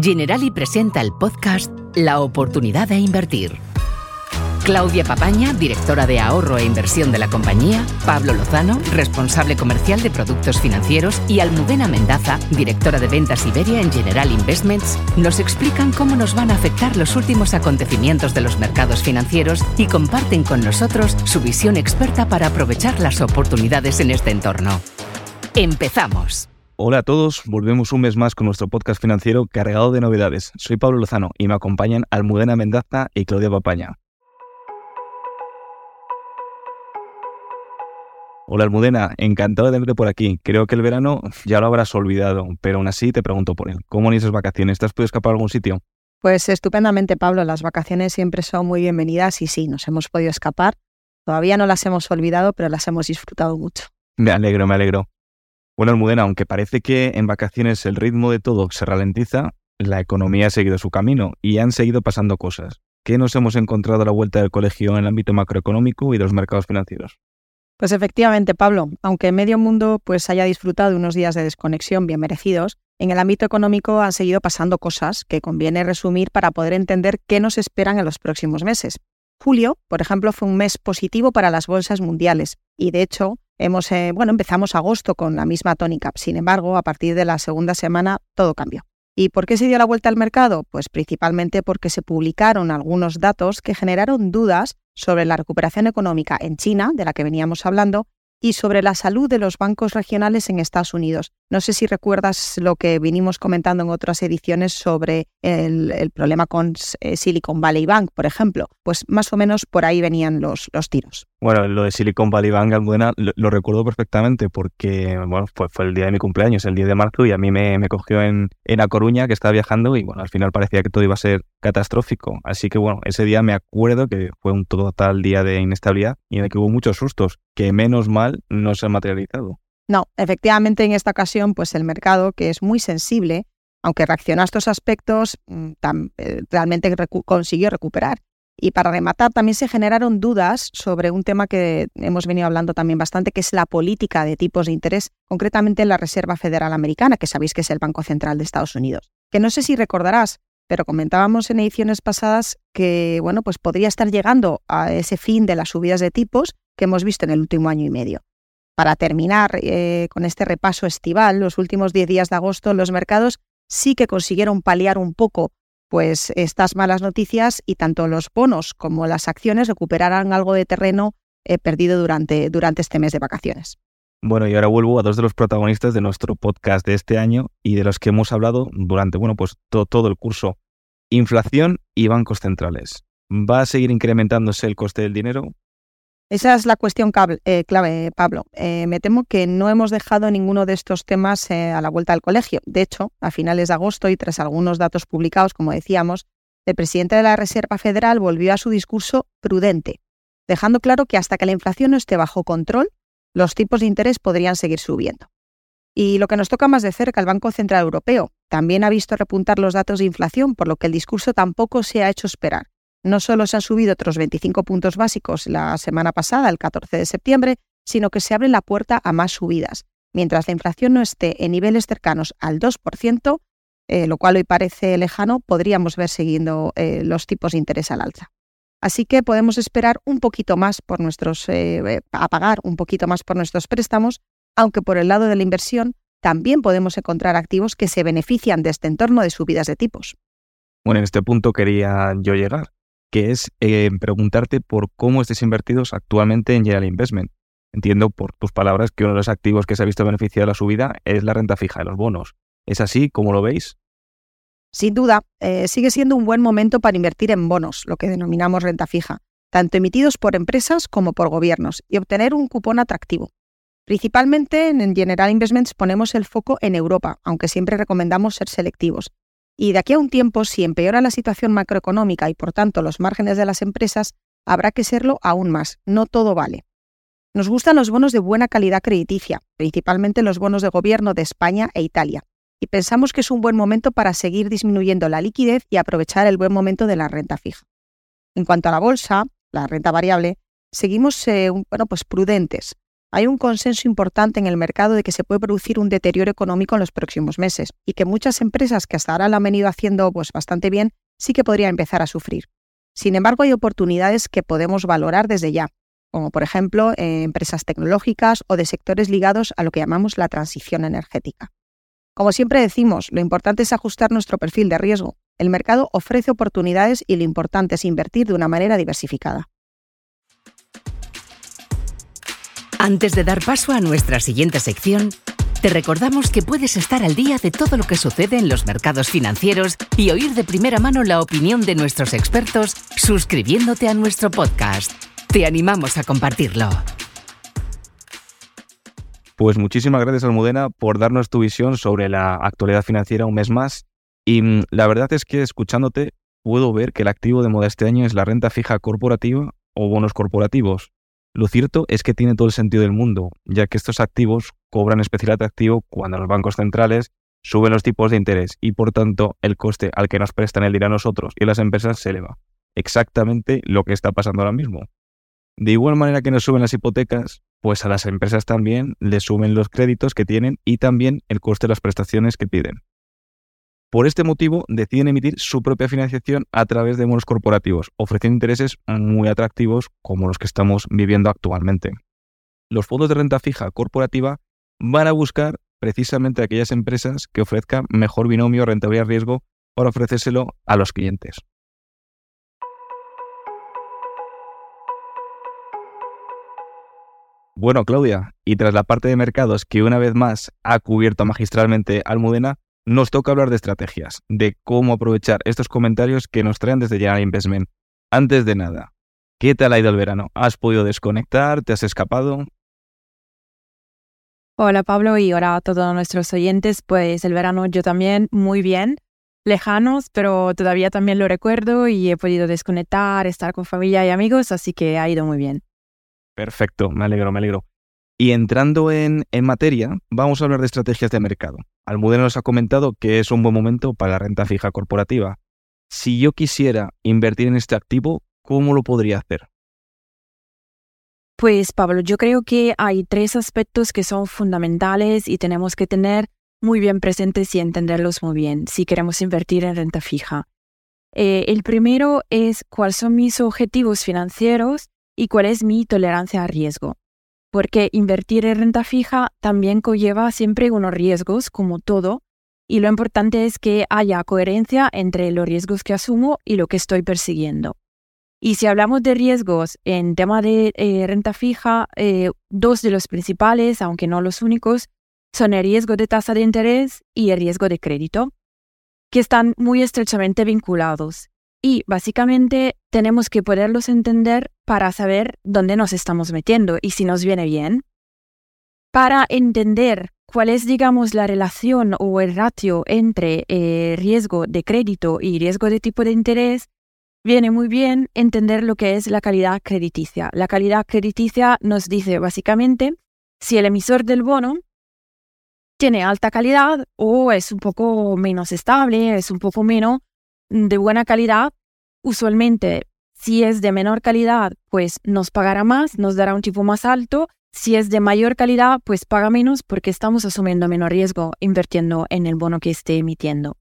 Generali presenta el podcast La oportunidad de invertir. Claudia Papaña, directora de ahorro e inversión de la compañía, Pablo Lozano, responsable comercial de productos financieros, y Almudena Mendaza, directora de ventas Iberia en General Investments, nos explican cómo nos van a afectar los últimos acontecimientos de los mercados financieros y comparten con nosotros su visión experta para aprovechar las oportunidades en este entorno. ¡Empezamos! Hola a todos, volvemos un mes más con nuestro podcast financiero cargado de novedades. Soy Pablo Lozano y me acompañan Almudena Mendaza y Claudia Papaña. Hola Almudena, encantado de verte por aquí. Creo que el verano ya lo habrás olvidado, pero aún así te pregunto por él. ¿Cómo han esas vacaciones? ¿Te has podido escapar a algún sitio? Pues estupendamente, Pablo. Las vacaciones siempre son muy bienvenidas y sí, nos hemos podido escapar. Todavía no las hemos olvidado, pero las hemos disfrutado mucho. Me alegro, me alegro. Bueno, Almudena, aunque parece que en vacaciones el ritmo de todo se ralentiza, la economía ha seguido su camino y han seguido pasando cosas. ¿Qué nos hemos encontrado a la vuelta del colegio en el ámbito macroeconómico y de los mercados financieros? Pues efectivamente, Pablo, aunque medio mundo pues haya disfrutado unos días de desconexión bien merecidos, en el ámbito económico han seguido pasando cosas que conviene resumir para poder entender qué nos esperan en los próximos meses. Julio, por ejemplo, fue un mes positivo para las bolsas mundiales y de hecho Hemos, eh, bueno, empezamos agosto con la misma tónica. Sin embargo, a partir de la segunda semana todo cambió. ¿Y por qué se dio la vuelta al mercado? Pues principalmente porque se publicaron algunos datos que generaron dudas sobre la recuperación económica en China, de la que veníamos hablando, y sobre la salud de los bancos regionales en Estados Unidos. No sé si recuerdas lo que vinimos comentando en otras ediciones sobre el, problema con eh, Silicon Valley Bank, por ejemplo. Pues más o menos por ahí venían los, los tiros. Bueno, lo de Silicon Valley Bank, Almudena, lo, recuerdo perfectamente porque, bueno, fue, fue el día de mi cumpleaños, el 10 de marzo, y a mí me, me cogió en, en A Coruña, que estaba viajando, y bueno, al final parecía que todo iba a ser catastrófico. Así que, bueno, ese día me acuerdo que fue un total día de inestabilidad y en el que hubo muchos sustos, que menos mal no se han materializado. No, efectivamente en esta ocasión, pues el mercado, que es muy sensible, aunque reaccionó a estos aspectos, mm, eh, realmente consiguió recuperar. Y para rematar, también se generaron dudas sobre un tema que hemos venido hablando también bastante, que es la política de tipos de interés, concretamente en la Reserva Federal Americana, que sabéis que es el Banco Central de Estados Unidos. Que no sé si recordarás, pero comentábamos en ediciones pasadas que bueno, pues podría estar llegando a ese fin de las subidas de tipos que hemos visto en el último año y medio. Para terminar eh, con este repaso estival, los últimos 10 días de agosto los mercados sí que consiguieron paliar un poco pues estas malas noticias y tanto los bonos como las acciones recuperarán algo de terreno eh, perdido durante, durante este mes de vacaciones. Bueno, y ahora vuelvo a dos de los protagonistas de nuestro podcast de este año y de los que hemos hablado durante, bueno, pues todo el curso. Inflación y bancos centrales. ¿Va a seguir incrementándose el coste del dinero? Esa es la cuestión eh, clave, Pablo. Eh, me temo que no hemos dejado ninguno de estos temas eh, a la vuelta al colegio. De hecho, a finales de agosto y tras algunos datos publicados, como decíamos, el presidente de la Reserva Federal volvió a su discurso prudente, dejando claro que hasta que la inflación no esté bajo control, los tipos de interés podrían seguir subiendo. Y lo que nos toca más de cerca, el Banco Central Europeo también ha visto repuntar los datos de inflación, por lo que el discurso tampoco se ha hecho esperar. No solo se han subido otros 25 puntos básicos la semana pasada, el 14 de septiembre, sino que se abre la puerta a más subidas. Mientras la inflación no esté en niveles cercanos al 2%, eh, lo cual hoy parece lejano, podríamos ver siguiendo eh, los tipos de interés al alza. Así que podemos esperar un poquito más por nuestros, eh, a pagar un poquito más por nuestros préstamos, aunque por el lado de la inversión también podemos encontrar activos que se benefician de este entorno de subidas de tipos. Bueno, en este punto quería yo llegar que es eh, preguntarte por cómo estés invertidos actualmente en General Investment. Entiendo por tus palabras que uno de los activos que se ha visto beneficiado de la subida es la renta fija de los bonos. ¿Es así? ¿Cómo lo veis? Sin duda, eh, sigue siendo un buen momento para invertir en bonos, lo que denominamos renta fija, tanto emitidos por empresas como por gobiernos, y obtener un cupón atractivo. Principalmente en General Investments ponemos el foco en Europa, aunque siempre recomendamos ser selectivos, y de aquí a un tiempo, si empeora la situación macroeconómica y por tanto los márgenes de las empresas, habrá que serlo aún más. No todo vale. Nos gustan los bonos de buena calidad crediticia, principalmente los bonos de gobierno de España e Italia, y pensamos que es un buen momento para seguir disminuyendo la liquidez y aprovechar el buen momento de la renta fija. En cuanto a la bolsa, la renta variable, seguimos eh, bueno, pues prudentes. Hay un consenso importante en el mercado de que se puede producir un deterioro económico en los próximos meses y que muchas empresas que hasta ahora lo han venido haciendo pues, bastante bien sí que podrían empezar a sufrir. Sin embargo, hay oportunidades que podemos valorar desde ya, como por ejemplo eh, empresas tecnológicas o de sectores ligados a lo que llamamos la transición energética. Como siempre decimos, lo importante es ajustar nuestro perfil de riesgo. El mercado ofrece oportunidades y lo importante es invertir de una manera diversificada. Antes de dar paso a nuestra siguiente sección, te recordamos que puedes estar al día de todo lo que sucede en los mercados financieros y oír de primera mano la opinión de nuestros expertos suscribiéndote a nuestro podcast. Te animamos a compartirlo. Pues muchísimas gracias Almudena por darnos tu visión sobre la actualidad financiera un mes más. Y mm, la verdad es que escuchándote puedo ver que el activo de moda este año es la renta fija corporativa o bonos corporativos. Lo cierto es que tiene todo el sentido del mundo, ya que estos activos cobran especial atractivo cuando los bancos centrales suben los tipos de interés y por tanto el coste al que nos prestan el dinero a nosotros y a las empresas se eleva. Exactamente lo que está pasando ahora mismo. De igual manera que nos suben las hipotecas, pues a las empresas también les suben los créditos que tienen y también el coste de las prestaciones que piden. Por este motivo, deciden emitir su propia financiación a través de bonos corporativos, ofreciendo intereses muy atractivos como los que estamos viviendo actualmente. Los fondos de renta fija corporativa van a buscar precisamente aquellas empresas que ofrezcan mejor binomio rentabilidad-riesgo para ofrecérselo a los clientes. Bueno, Claudia, y tras la parte de mercados que una vez más ha cubierto magistralmente Almudena, nos toca hablar de estrategias, de cómo aprovechar estos comentarios que nos traen desde General Investment. Antes de nada, ¿qué tal ha ido el verano? ¿Has podido desconectar? ¿Te has escapado? Hola Pablo y hola a todos nuestros oyentes. Pues el verano yo también muy bien, lejanos, pero todavía también lo recuerdo y he podido desconectar, estar con familia y amigos, así que ha ido muy bien. Perfecto, me alegro, me alegro. Y entrando en, materia, vamos a hablar de estrategias de mercado. Almudena nos ha comentado que es un buen momento para la renta fija corporativa. Si yo quisiera invertir en este activo, ¿cómo lo podría hacer? Pues Pablo, yo creo que hay tres aspectos que son fundamentales y tenemos que tener muy bien presentes y entenderlos muy bien si queremos invertir en renta fija. Eh, el primero es cuáles son mis objetivos financieros y cuál es mi tolerancia a riesgo porque invertir en renta fija también conlleva siempre unos riesgos, como todo, y lo importante es que haya coherencia entre los riesgos que asumo y lo que estoy persiguiendo. Y si hablamos de riesgos en tema de eh, renta fija, eh, dos de los principales, aunque no los únicos, son el riesgo de tasa de interés y el riesgo de crédito, que están muy estrechamente vinculados y básicamente tenemos que poderlos entender para saber dónde nos estamos metiendo y si nos viene bien. Para entender cuál es, digamos, la relación o el ratio entre eh, riesgo de crédito y riesgo de tipo de interés, viene muy bien entender lo que es la calidad crediticia. La calidad crediticia nos dice básicamente si el emisor del bono tiene alta calidad o es un poco menos estable, es un poco menos de buena calidad, usualmente si es de menor calidad, pues nos pagará más, nos dará un tipo más alto. Si es de mayor calidad, pues paga menos porque estamos asumiendo menor riesgo invirtiendo en el bono que esté emitiendo.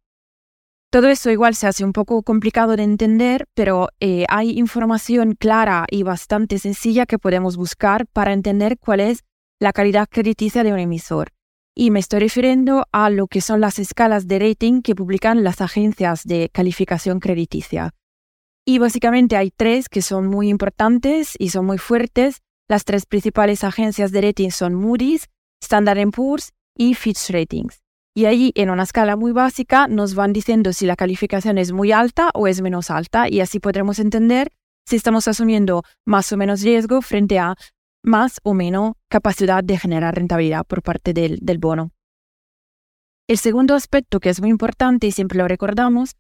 Todo eso igual se hace un poco complicado de entender, pero eh, hay información clara y bastante sencilla que podemos buscar para entender cuál es la calidad crediticia de un emisor y me estoy refiriendo a lo que son las escalas de rating que publican las agencias de calificación crediticia. Y básicamente hay tres que son muy importantes y son muy fuertes. Las tres principales agencias de rating son Moody's, Standard Poor's y Fitch Ratings. Y ahí, en una escala muy básica, nos van diciendo si la calificación es muy alta o es menos alta y así podremos entender si estamos asumiendo más o menos riesgo frente a más o menos capacidad de generar rentabilidad por parte del, del bono. El segundo aspecto que es muy importante y siempre lo recordamos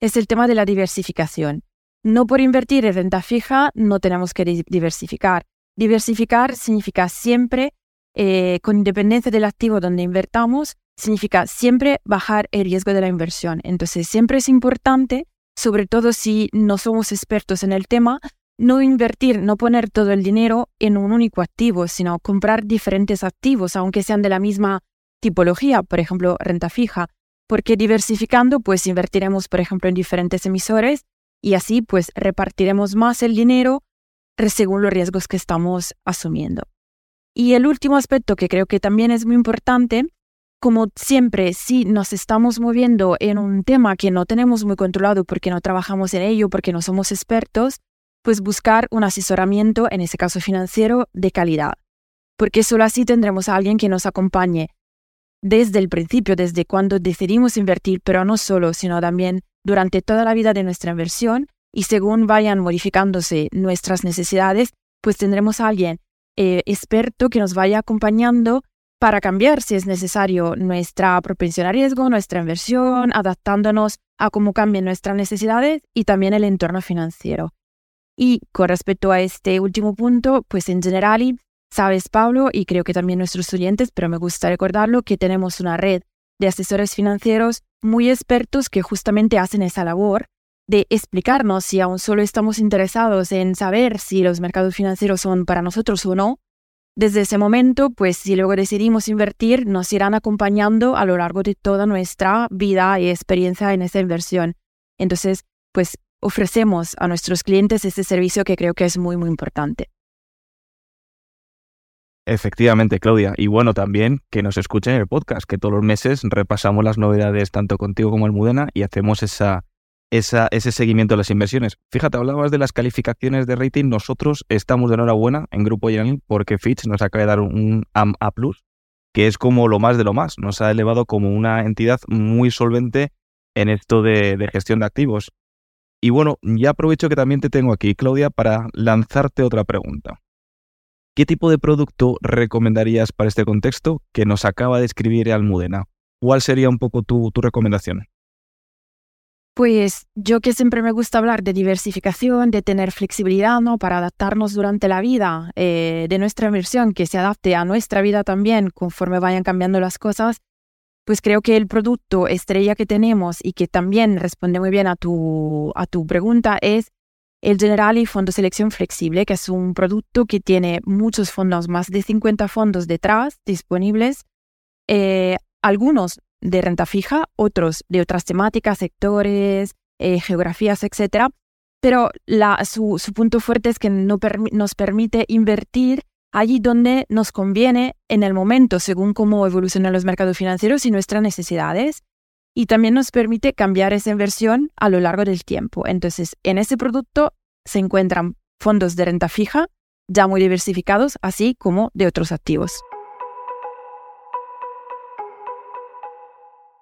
es el tema de la diversificación. No por invertir en renta fija no tenemos que diversificar. Diversificar significa siempre, eh, con independencia del activo donde invertamos, significa siempre bajar el riesgo de la inversión. Entonces siempre es importante, sobre todo si no somos expertos en el tema, no invertir, no poner todo el dinero en un único activo, sino comprar diferentes activos, aunque sean de la misma tipología, por ejemplo, renta fija, porque diversificando, pues invertiremos, por ejemplo, en diferentes emisores y así, pues repartiremos más el dinero según los riesgos que estamos asumiendo. Y el último aspecto que creo que también es muy importante, como siempre, si nos estamos moviendo en un tema que no tenemos muy controlado porque no trabajamos en ello, porque no somos expertos, pues buscar un asesoramiento, en ese caso financiero, de calidad. Porque solo así tendremos a alguien que nos acompañe desde el principio, desde cuando decidimos invertir, pero no solo, sino también durante toda la vida de nuestra inversión y según vayan modificándose nuestras necesidades, pues tendremos a alguien eh, experto que nos vaya acompañando para cambiar si es necesario nuestra propensión a riesgo, nuestra inversión, adaptándonos a cómo cambien nuestras necesidades y también el entorno financiero. Y con respecto a este último punto, pues en general, sabes Pablo, y creo que también nuestros oyentes, pero me gusta recordarlo, que tenemos una red de asesores financieros muy expertos que justamente hacen esa labor de explicarnos si aún solo estamos interesados en saber si los mercados financieros son para nosotros o no. Desde ese momento, pues si luego decidimos invertir, nos irán acompañando a lo largo de toda nuestra vida y experiencia en esa inversión. Entonces, pues ofrecemos a nuestros clientes este servicio que creo que es muy, muy importante. Efectivamente, Claudia. Y bueno, también que nos escuchen en el podcast, que todos los meses repasamos las novedades tanto contigo como el Mudena y hacemos esa, esa, ese seguimiento de las inversiones. Fíjate, hablabas de las calificaciones de rating. Nosotros estamos de enhorabuena en Grupo General porque Fitch nos acaba de dar un A+, que es como lo más de lo más. Nos ha elevado como una entidad muy solvente en esto de gestión de activos. Y bueno, ya aprovecho que también te tengo aquí, Claudia, para lanzarte otra pregunta. ¿Qué tipo de producto recomendarías para este contexto que nos acaba de escribir Almudena? ¿Cuál sería un poco tu, recomendación? Pues yo que siempre me gusta hablar de diversificación, de tener flexibilidad, ¿no? Para adaptarnos durante la vida eh, de nuestra inversión, que se adapte a nuestra vida también conforme vayan cambiando las cosas, pues creo que el producto estrella que tenemos y que también responde muy bien a tu, a tu pregunta es el Generali Fondo Selección Flexible, que es un producto que tiene muchos fondos, más de 50 fondos detrás disponibles, eh, algunos de renta fija, otros de otras temáticas, sectores, eh, geografías, etc. Pero la, su, su, punto fuerte es que no nos permite invertir allí donde nos conviene en el momento, según cómo evolucionan los mercados financieros y nuestras necesidades. Y también nos permite cambiar esa inversión a lo largo del tiempo. Entonces, en ese producto se encuentran fondos de renta fija ya muy diversificados, así como de otros activos.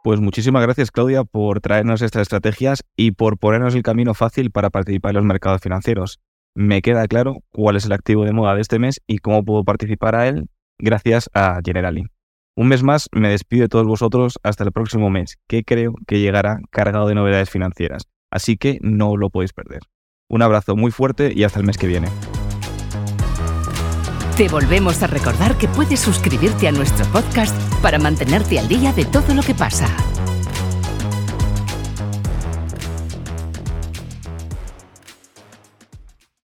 Pues muchísimas gracias Claudia por traernos estas estrategias y por ponernos el camino fácil para participar en los mercados financieros me queda claro cuál es el activo de moda de este mes y cómo puedo participar a él gracias a Generali. Un mes más me despido de todos vosotros hasta el próximo mes, que creo que llegará cargado de novedades financieras, así que no lo podéis perder. Un abrazo muy fuerte y hasta el mes que viene. Te volvemos a recordar que puedes suscribirte a nuestro podcast para mantenerte al día de todo lo que pasa.